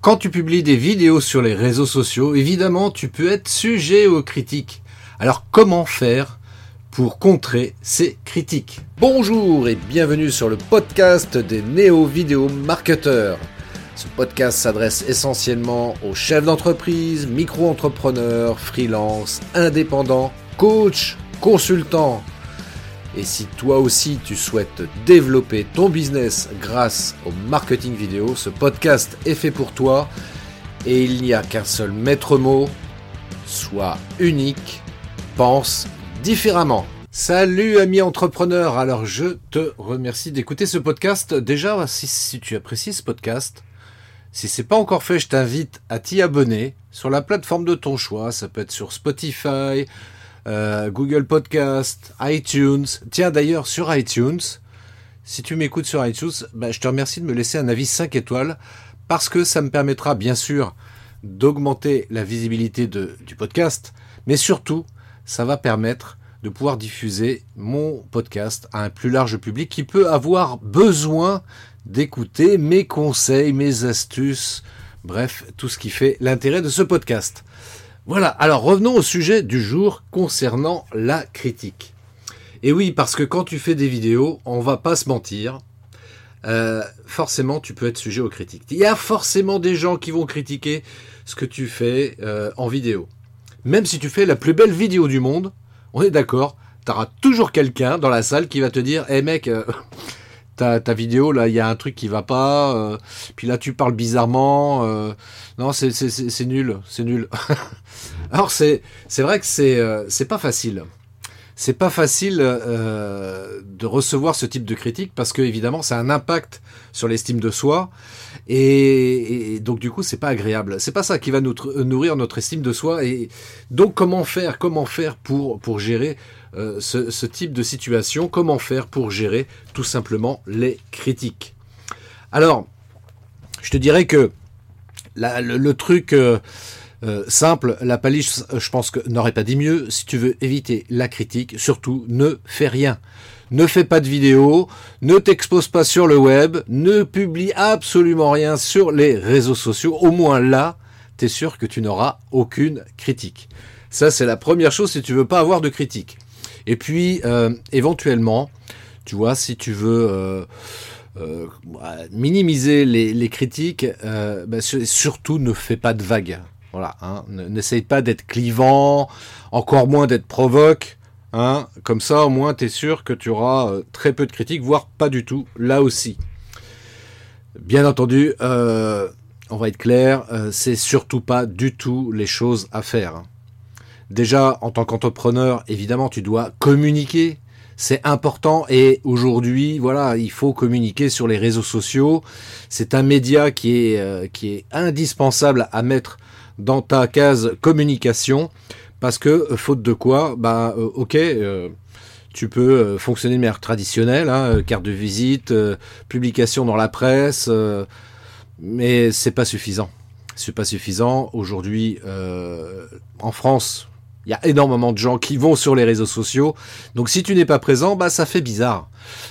Quand tu publies des vidéos sur les réseaux sociaux, évidemment, tu peux être sujet aux critiques. Alors comment faire pour contrer ces critiques? Bonjour et bienvenue sur le podcast des néo-vidéo marketeurs. Ce podcast s'adresse essentiellement aux chefs d'entreprise, micro-entrepreneurs, freelance, indépendants, coachs, consultants et si toi aussi tu souhaites développer ton business grâce au marketing vidéo, ce podcast est fait pour toi et il n'y a qu'un seul maître mot, sois unique, pense différemment. Salut amis entrepreneurs, alors je te remercie d'écouter ce podcast. Déjà, si, si tu apprécies ce podcast, si c'est pas encore fait, je t'invite à t'y abonner sur la plateforme de ton choix. Ça peut être sur Spotify, euh, Google Podcast, iTunes. Tiens d'ailleurs sur iTunes, si tu m'écoutes sur iTunes, bah, je te remercie de me laisser un avis 5 étoiles parce que ça me permettra bien sûr d'augmenter la visibilité du podcast, mais surtout ça va permettre de pouvoir diffuser mon podcast à un plus large public qui peut avoir besoin d'écouter mes conseils, mes astuces, bref, tout ce qui fait l'intérêt de ce podcast. Voilà, alors revenons au sujet du jour concernant la critique. Et oui, parce que quand tu fais des vidéos, on va pas se mentir, euh, forcément tu peux être sujet aux critiques. Il y a forcément des gens qui vont critiquer ce que tu fais euh, en vidéo. Même si tu fais la plus belle vidéo du monde, on est d'accord, tu auras toujours quelqu'un dans la salle qui va te dire, hé hey mec, euh, ta, vidéo, là, il y a un truc qui va pas. Euh, puis là, tu parles bizarrement. Euh, non, c'est nul, c'est nul. Alors, c'est vrai que c'est euh, c'est pas facile. C'est pas facile de recevoir ce type de critique parce que évidemment, ça a un impact sur l'estime de soi. Et, donc du coup, c'est pas agréable. C'est pas ça qui va nous nourrir notre estime de soi. Et donc, comment faire Comment faire pour pour gérer euh, ce, type de situation, comment faire pour gérer tout simplement les critiques? Alors, je te dirais que le, truc euh, euh, simple, la paliche, je pense que n'aurait pas dit mieux. Si tu veux éviter la critique, surtout ne fais rien. Ne fais pas de vidéo, ne t'expose pas sur le web, ne publie absolument rien sur les réseaux sociaux. Au moins là, tu es sûr que tu n'auras aucune critique. Ça, c'est la première chose si tu veux pas avoir de critique. Et puis, euh, éventuellement, tu vois, si tu veux euh, euh, minimiser les, critiques, bah, surtout ne fais pas de vagues. Voilà, hein, n'essaye pas d'être clivant, encore moins d'être provoque. Hein, comme ça, au moins, tu es sûr que tu auras très peu de critiques, voire pas du tout, là aussi. Bien entendu, on va être clair, c'est surtout pas du tout les choses à faire. Hein. Déjà, en tant qu'entrepreneur, évidemment, tu dois communiquer. C'est important et aujourd'hui, voilà, il faut communiquer sur les réseaux sociaux. C'est un média qui est, euh, qui est indispensable à mettre dans ta case communication parce que euh, faute de quoi, bah, euh, ok, tu peux fonctionner de manière traditionnelle, hein, carte de visite, publication dans la presse, mais c'est pas suffisant. C'est pas suffisant. Aujourd'hui, en France, il y a énormément de gens qui vont sur les réseaux sociaux. Donc si tu n'es pas présent, bah ça fait bizarre.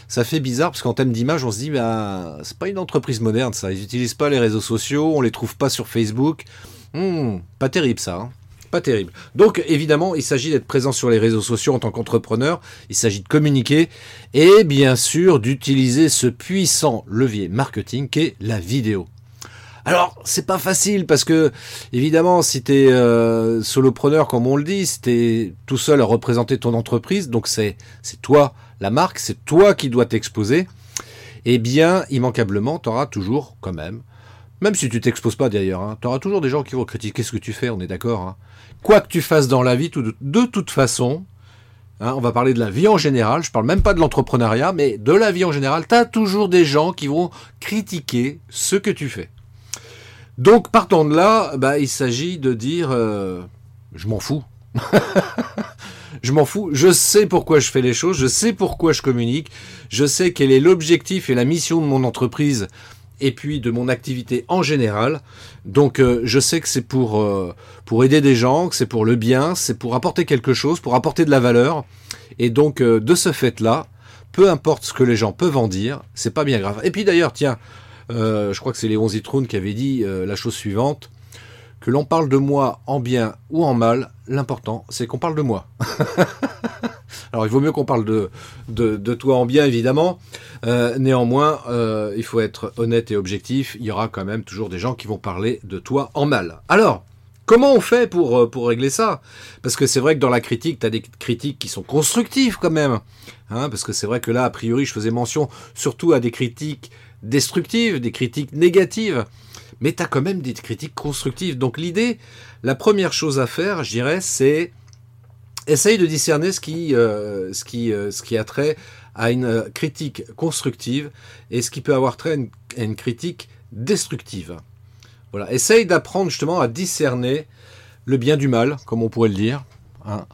Ça fait bizarre parce qu'en termes d'image, on se dit bah c'est pas une entreprise moderne ça. Ils n'utilisent pas les réseaux sociaux, on les trouve pas sur Facebook. Hmm, pas terrible ça. Hein. pas terrible. Donc évidemment, il s'agit d'être présent sur les réseaux sociaux en tant qu'entrepreneur, il s'agit de communiquer et bien sûr d'utiliser ce puissant levier marketing qu'est la vidéo. Alors, c'est pas facile parce que, évidemment, si tu es euh, solopreneur, comme on le dit, si tu tout seul à représenter ton entreprise, donc c'est toi la marque, c'est toi qui dois t'exposer, eh bien, immanquablement, tu auras toujours, quand même, même si tu t'exposes pas d'ailleurs, hein, tu auras toujours des gens qui vont critiquer ce que tu fais, on est d'accord. Hein. Quoi que tu fasses dans la vie, de, toute façon, hein, on va parler de la vie en général, je parle même pas de l'entrepreneuriat, mais de la vie en général, tu as toujours des gens qui vont critiquer ce que tu fais. Donc, partant de là, bah, il s'agit de dire euh, je m'en fous. je m'en fous. Je sais pourquoi je fais les choses. Je sais pourquoi je communique. Je sais quel est l'objectif et la mission de mon entreprise et puis de mon activité en général. Donc, euh, je sais que c'est pour, euh, pour aider des gens, que c'est pour le bien, c'est pour apporter quelque chose, pour apporter de la valeur. Et donc, de ce fait-là, peu importe ce que les gens peuvent en dire, c'est pas bien grave. Et puis d'ailleurs, tiens, je crois que c'est Léon Zitroun qui avait dit la chose suivante que l'on parle de moi en bien ou en mal, l'important c'est qu'on parle de moi. Alors il vaut mieux qu'on parle de, de, toi en bien évidemment. Euh, néanmoins, euh, il faut être honnête et objectif. Il y aura quand même toujours des gens qui vont parler de toi en mal. Alors, comment on fait pour, euh, pour régler ça? Parce que c'est vrai que dans la critique, tu as des critiques qui sont constructives quand même. Hein, parce que c'est vrai que là, a priori, je faisais mention surtout à des critiques destructives, des critiques négatives mais tu as quand même des critiques constructives. Donc l'idée, la première chose à faire, je dirais, c'est essaye de discerner ce qui, euh, euh, a trait à une euh, critique constructive et ce qui peut avoir trait à une, critique destructive. Voilà, essaye d'apprendre justement à discerner le bien du mal, comme on pourrait le dire, hein,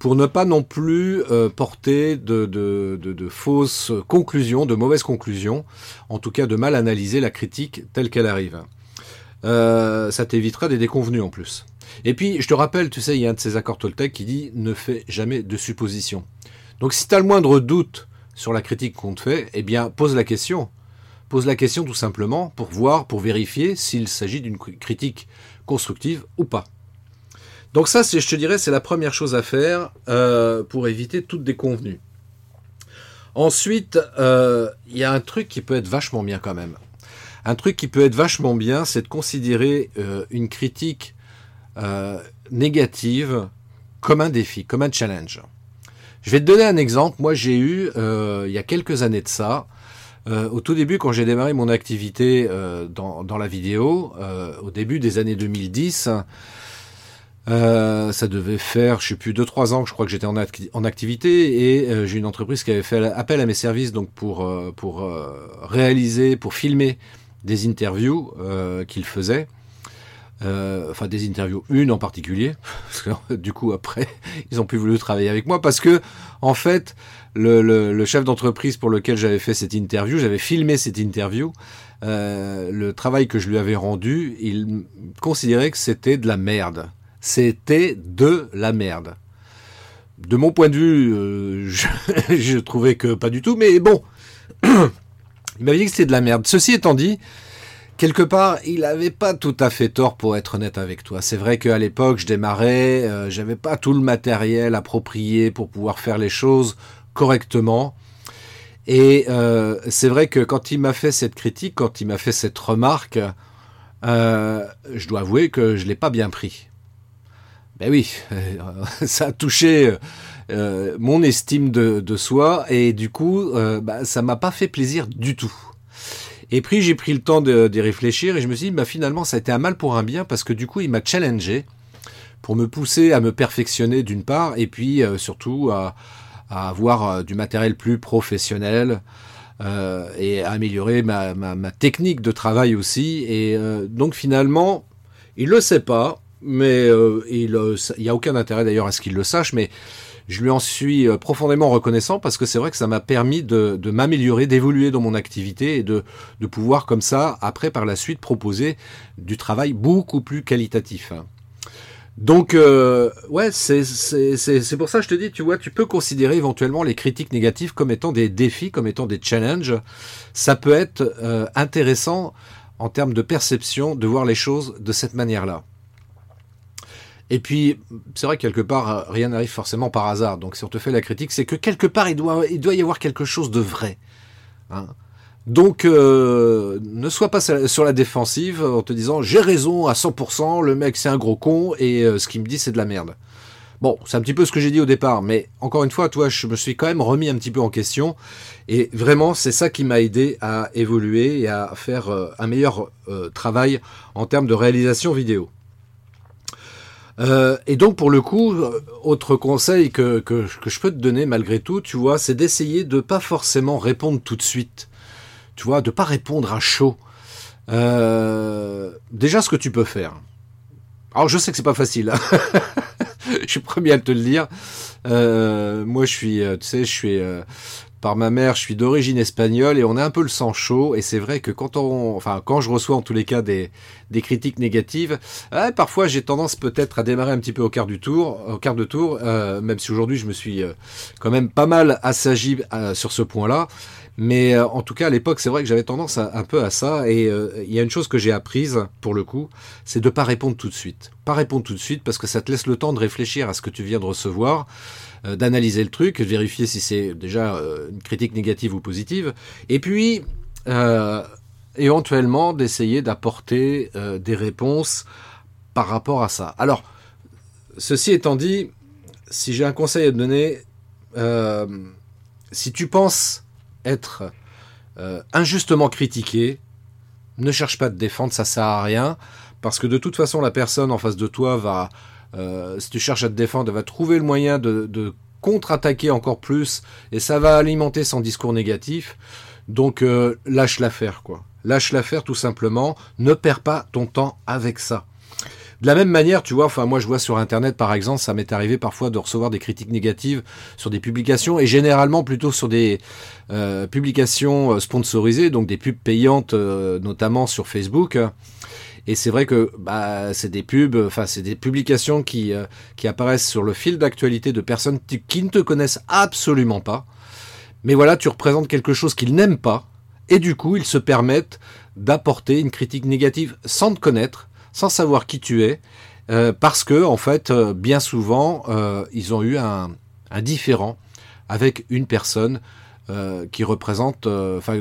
pour ne pas non plus porter de, fausses conclusions, de mauvaises conclusions, en tout cas de mal analyser la critique telle qu'elle arrive. Euh, ça t'évitera des déconvenus en plus. Et puis, je te rappelle, tu sais, il y a un de ces accords Toltec qui dit ne fais jamais de suppositions. Donc, si tu as le moindre doute sur la critique qu'on te fait, eh bien, pose la question. Pose la question tout simplement pour voir, pour vérifier s'il s'agit d'une critique constructive ou pas. Donc ça, je te dirais, c'est la première chose à faire euh, pour éviter toute déconvenue. Ensuite, euh, il y a un truc qui peut être vachement bien quand même. Un truc qui peut être vachement bien, c'est de considérer euh, une critique euh, négative comme un défi, comme un challenge. Je vais te donner un exemple. Moi, j'ai eu, euh, il y a quelques années de ça, au tout début, quand j'ai démarré mon activité dans, la vidéo, au début des années 2010, ça devait faire, je sais plus, 2-3 ans que je crois que j'étais en, activité et j'ai une entreprise qui avait fait appel à mes services donc pour réaliser, pour filmer des interviews euh, qu'il faisait. Euh, enfin des interviews, une en particulier, parce que du coup après ils ont plus voulu travailler avec moi parce que en fait le, chef d'entreprise pour lequel j'avais fait cette interview, j'avais filmé cette interview, euh, le travail que je lui avais rendu, il considérait que c'était de la merde. C'était de la merde. De mon point de vue, je, je trouvais que pas du tout, mais bon, Il m'avait dit que c'était de la merde. Ceci étant dit, quelque part, il n'avait pas tout à fait tort pour être honnête avec toi. C'est vrai qu'à l'époque, je démarrais, euh, j'avais pas tout le matériel approprié pour pouvoir faire les choses correctement. Et euh, c'est vrai que quand il m'a fait cette critique, quand il m'a fait cette remarque, euh, je dois avouer que je l'ai pas bien pris. Ben oui, ça a touché euh, mon estime de, soi et du coup, euh, bah, ça m'a pas fait plaisir du tout. Et puis j'ai pris le temps d'y réfléchir et je me suis dit, bah, finalement, ça a été un mal pour un bien parce que du coup, il m'a challengé pour me pousser à me perfectionner d'une part et puis euh, surtout à, avoir du matériel plus professionnel. et à améliorer ma, technique de travail aussi. Et donc finalement, il le sait pas, mais il n'y a aucun intérêt d'ailleurs à ce qu'il le sache, mais je lui en suis euh, profondément reconnaissant parce que c'est vrai que ça m'a permis de, m'améliorer, d'évoluer dans mon activité et de, pouvoir comme ça, après par la suite, proposer du travail beaucoup plus qualitatif. Donc, euh, ouais, c'est pour ça que je te dis, tu vois, tu peux considérer éventuellement les critiques négatives comme étant des défis, comme étant des challenges. Ça peut être euh, intéressant en termes de perception de voir les choses de cette manière-là. Et puis, c'est vrai que quelque part, rien n'arrive forcément par hasard. Donc, si on te fait la critique, c'est que quelque part, il doit, y avoir quelque chose de vrai. Hein. Donc, euh, ne sois pas sur la défensive en te disant j'ai raison à 100%, le mec c'est un gros con et euh, ce qu'il me dit c'est de la merde. Bon, c'est un petit peu ce que j'ai dit au départ, mais encore une fois, toi, je me suis quand même remis un petit peu en question et vraiment, c'est ça qui m'a aidé à évoluer et à faire euh, un meilleur travail en termes de réalisation vidéo. Euh, et donc pour le coup, euh, autre conseil que, que, je peux te donner malgré tout, tu vois, c'est d'essayer de pas forcément répondre tout de suite. Tu vois, de pas répondre à chaud. Euh, déjà ce que tu peux faire. Alors je sais que c'est pas facile. Hein. je suis premier à te le dire. moi je suis, tu sais, je suis par ma mère, je suis d'origine espagnole et on a un peu le sang chaud. Et c'est vrai que quand on, enfin, quand je reçois en tous les cas des, critiques négatives, parfois j'ai tendance peut-être à démarrer un petit peu au quart du tour, de tour, euh, même si aujourd'hui je me suis euh, quand même pas mal assagi euh, sur ce point-là. Mais en tout cas, à l'époque, c'est vrai que j'avais tendance un peu à ça. Et il y a une chose que j'ai apprise, pour le coup, c'est de pas répondre tout de suite. Pas répondre tout de suite parce que ça te laisse le temps de réfléchir à ce que tu viens de recevoir. Euh, d'analyser le truc, de vérifier si c'est déjà euh, une critique négative ou positive, et puis euh, éventuellement d'essayer d'apporter des réponses par rapport à ça. Alors, ceci étant dit, si j'ai un conseil à te donner, si tu penses être injustement critiqué, ne cherche pas à te défendre, ça sert à rien, parce que de toute façon la personne en face de toi va euh, si tu cherches à te défendre, va trouver le moyen de, contre-attaquer encore plus, et ça va alimenter son discours négatif. Donc euh, lâche l'affaire, quoi. Lâche l'affaire tout simplement. Ne perds pas ton temps avec ça. De la même manière, tu vois, enfin moi je vois sur internet par exemple, ça m'est arrivé parfois de recevoir des critiques négatives sur des publications et généralement plutôt sur des euh, publications sponsorisées, donc des pubs payantes, notamment sur Facebook. Et c'est vrai que bah, c'est des pubs, enfin c'est des publications qui, euh, qui apparaissent sur le fil d'actualité de personnes qui ne te connaissent absolument pas. Mais voilà, tu représentes quelque chose qu'ils n'aiment pas. Et du coup, ils se permettent d'apporter une critique négative sans te connaître, sans savoir qui tu es, euh, parce que en fait, euh, bien souvent, ils ont eu un, un différent avec une personne euh, qui représente, euh, enfin,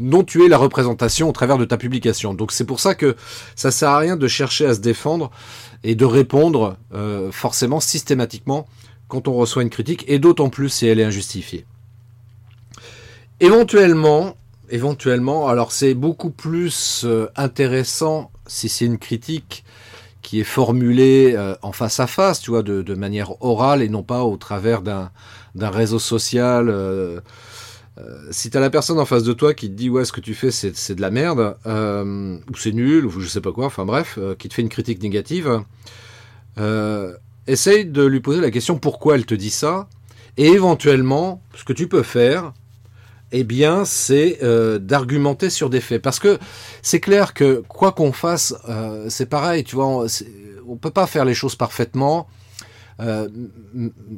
dont tu es la représentation au travers de ta publication. Donc c'est pour ça que ça sert à rien de chercher à se défendre et de répondre euh, forcément systématiquement quand on reçoit une critique, et d'autant plus si elle est injustifiée. Éventuellement, alors c'est beaucoup plus intéressant si c'est une critique qui est formulée en face à face, tu vois, de manière orale et non pas au travers d'un d'un réseau social. Euh, euh, si t'as la personne en face de toi qui te dit ouais ce que tu fais c'est de la merde euh, ou c'est nul ou je sais pas quoi, enfin bref, qui te fait une critique négative, essaye de lui poser la question pourquoi elle te dit ça et éventuellement ce que tu peux faire, eh bien, c'est d'argumenter sur des faits. Parce que c'est clair que quoi qu'on fasse, c'est pareil, tu vois, on, on peut pas faire les choses parfaitement. Euh,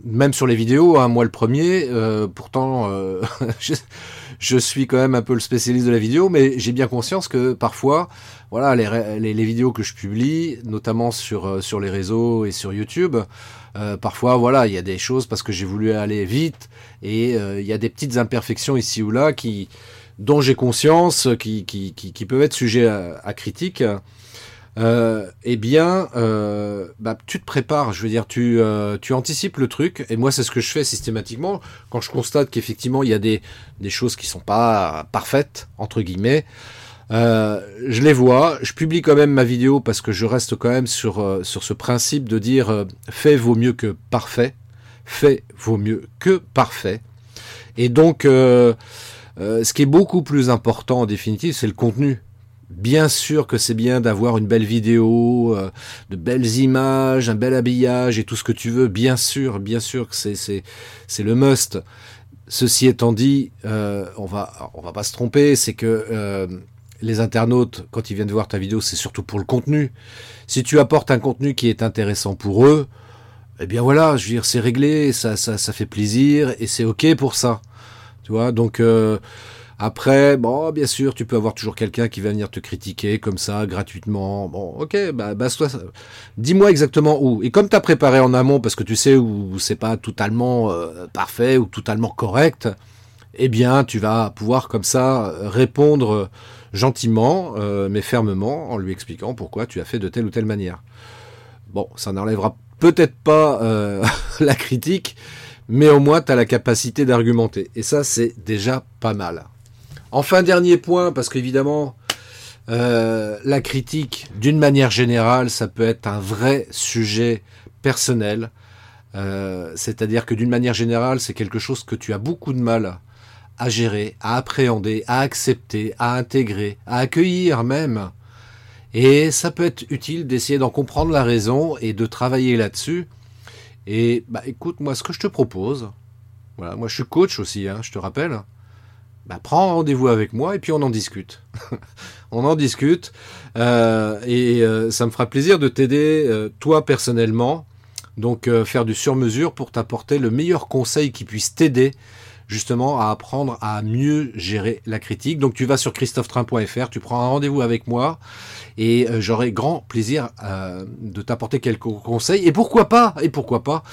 même sur les vidéos, hein, moi le premier, euh, pourtant euh, je, suis quand même un peu le spécialiste de la vidéo, mais j'ai bien conscience que parfois, voilà, les, vidéos que je publie, notamment sur, sur les réseaux et sur YouTube, parfois voilà, il y a des choses parce que j'ai voulu aller vite et il y a des petites imperfections ici ou là qui dont j'ai conscience, qui, qui, qui, peuvent être sujets à critique euh, eh bien, euh, bah, tu te prépares. Je veux dire, tu, euh, tu anticipes le truc. Et moi, c'est ce que je fais systématiquement quand je constate qu'effectivement il y a des, choses qui sont pas parfaites entre guillemets. Je les vois, je publie quand même ma vidéo parce que je reste quand même sur, ce principe de dire fait vaut mieux que parfait, fait vaut mieux que parfait. Et donc, ce qui est beaucoup plus important en définitive, c'est le contenu. Bien sûr que c'est bien d'avoir une belle vidéo, euh, de belles images, un bel habillage et tout ce que tu veux. Bien sûr, bien sûr que c'est c'est c'est le must. Ceci étant dit, euh, on va on va pas se tromper, c'est que euh, les internautes, quand ils viennent voir ta vidéo, c'est surtout pour le contenu. Si tu apportes un contenu qui est intéressant pour eux, eh bien voilà, je veux dire, c'est réglé, ça, ça, ça fait plaisir et c'est ok pour ça. Tu vois, donc après, bon, bien sûr, tu peux avoir toujours quelqu'un qui va venir te critiquer comme ça, gratuitement. Bon, ok, bah, bah dis-moi exactement où. Et comme tu as préparé en amont, parce que tu sais où c'est pas totalement euh, parfait ou totalement correct, eh bien, tu vas pouvoir comme ça répondre gentiment, euh, mais fermement, en lui expliquant pourquoi tu as fait de telle ou telle manière. Bon, ça n'enlèvera peut-être pas euh, la critique, mais au moins tu as la capacité d'argumenter. Et ça, c'est déjà pas mal. Enfin, dernier point, parce qu'évidemment, euh, la critique, d'une manière générale, ça peut être un vrai sujet personnel. Euh, c'est-à-dire que d'une manière générale, c'est quelque chose que tu as beaucoup de mal à gérer, à appréhender, à accepter, à intégrer, à accueillir même. Et ça peut être utile d'essayer d'en comprendre la raison et de travailler là-dessus. Et bah écoute, moi ce que je te propose, Voilà, moi je suis coach aussi, hein, je te rappelle. Bah, prends rendez-vous avec moi et puis on en discute. on en discute euh, et euh, ça me fera plaisir de t'aider euh, toi personnellement. Donc faire du sur-mesure pour t'apporter le meilleur conseil qui puisse t'aider justement à apprendre à mieux gérer la critique. Donc tu vas sur christophetrain.fr, tu prends un rendez-vous avec moi et j'aurai grand plaisir de t'apporter quelques conseils. Et pourquoi pas Et pourquoi pas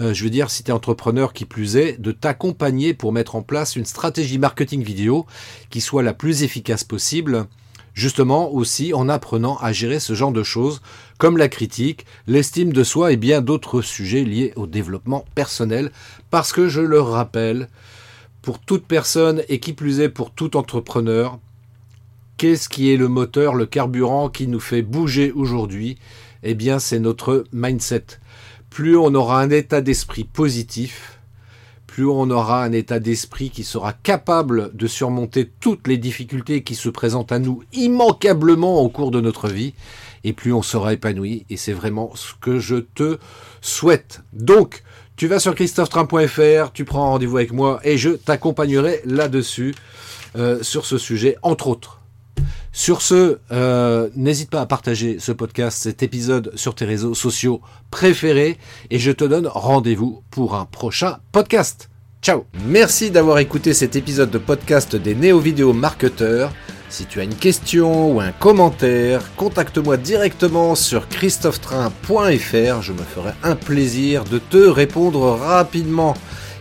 euh, je veux dire, si tu es entrepreneur qui plus est, de t'accompagner pour mettre en place une stratégie marketing vidéo qui soit la plus efficace possible, justement aussi en apprenant à gérer ce genre de choses comme la critique, l'estime de soi et bien d'autres sujets liés au développement personnel. Parce que je le rappelle, pour toute personne et qui plus est pour tout entrepreneur, qu'est-ce qui est le moteur, le carburant qui nous fait bouger aujourd'hui? Eh bien, c'est notre mindset plus on aura un état d'esprit positif, plus on aura un état d'esprit qui sera capable de surmonter toutes les difficultés qui se présentent à nous immanquablement au cours de notre vie, et plus on sera épanoui, et c'est vraiment ce que je te souhaite. Donc, tu vas sur christophetrain.fr, tu prends rendez-vous avec moi, et je t'accompagnerai là-dessus, euh, sur ce sujet, entre autres. Sur ce, euh, n'hésite pas à partager ce podcast, cet épisode sur tes réseaux sociaux préférés et je te donne rendez-vous pour un prochain podcast. Ciao Merci d'avoir écouté cet épisode de podcast des néo-vidéo marketeurs. Si tu as une question ou un commentaire, contacte-moi directement sur christophetrain.fr. Je me ferai un plaisir de te répondre rapidement.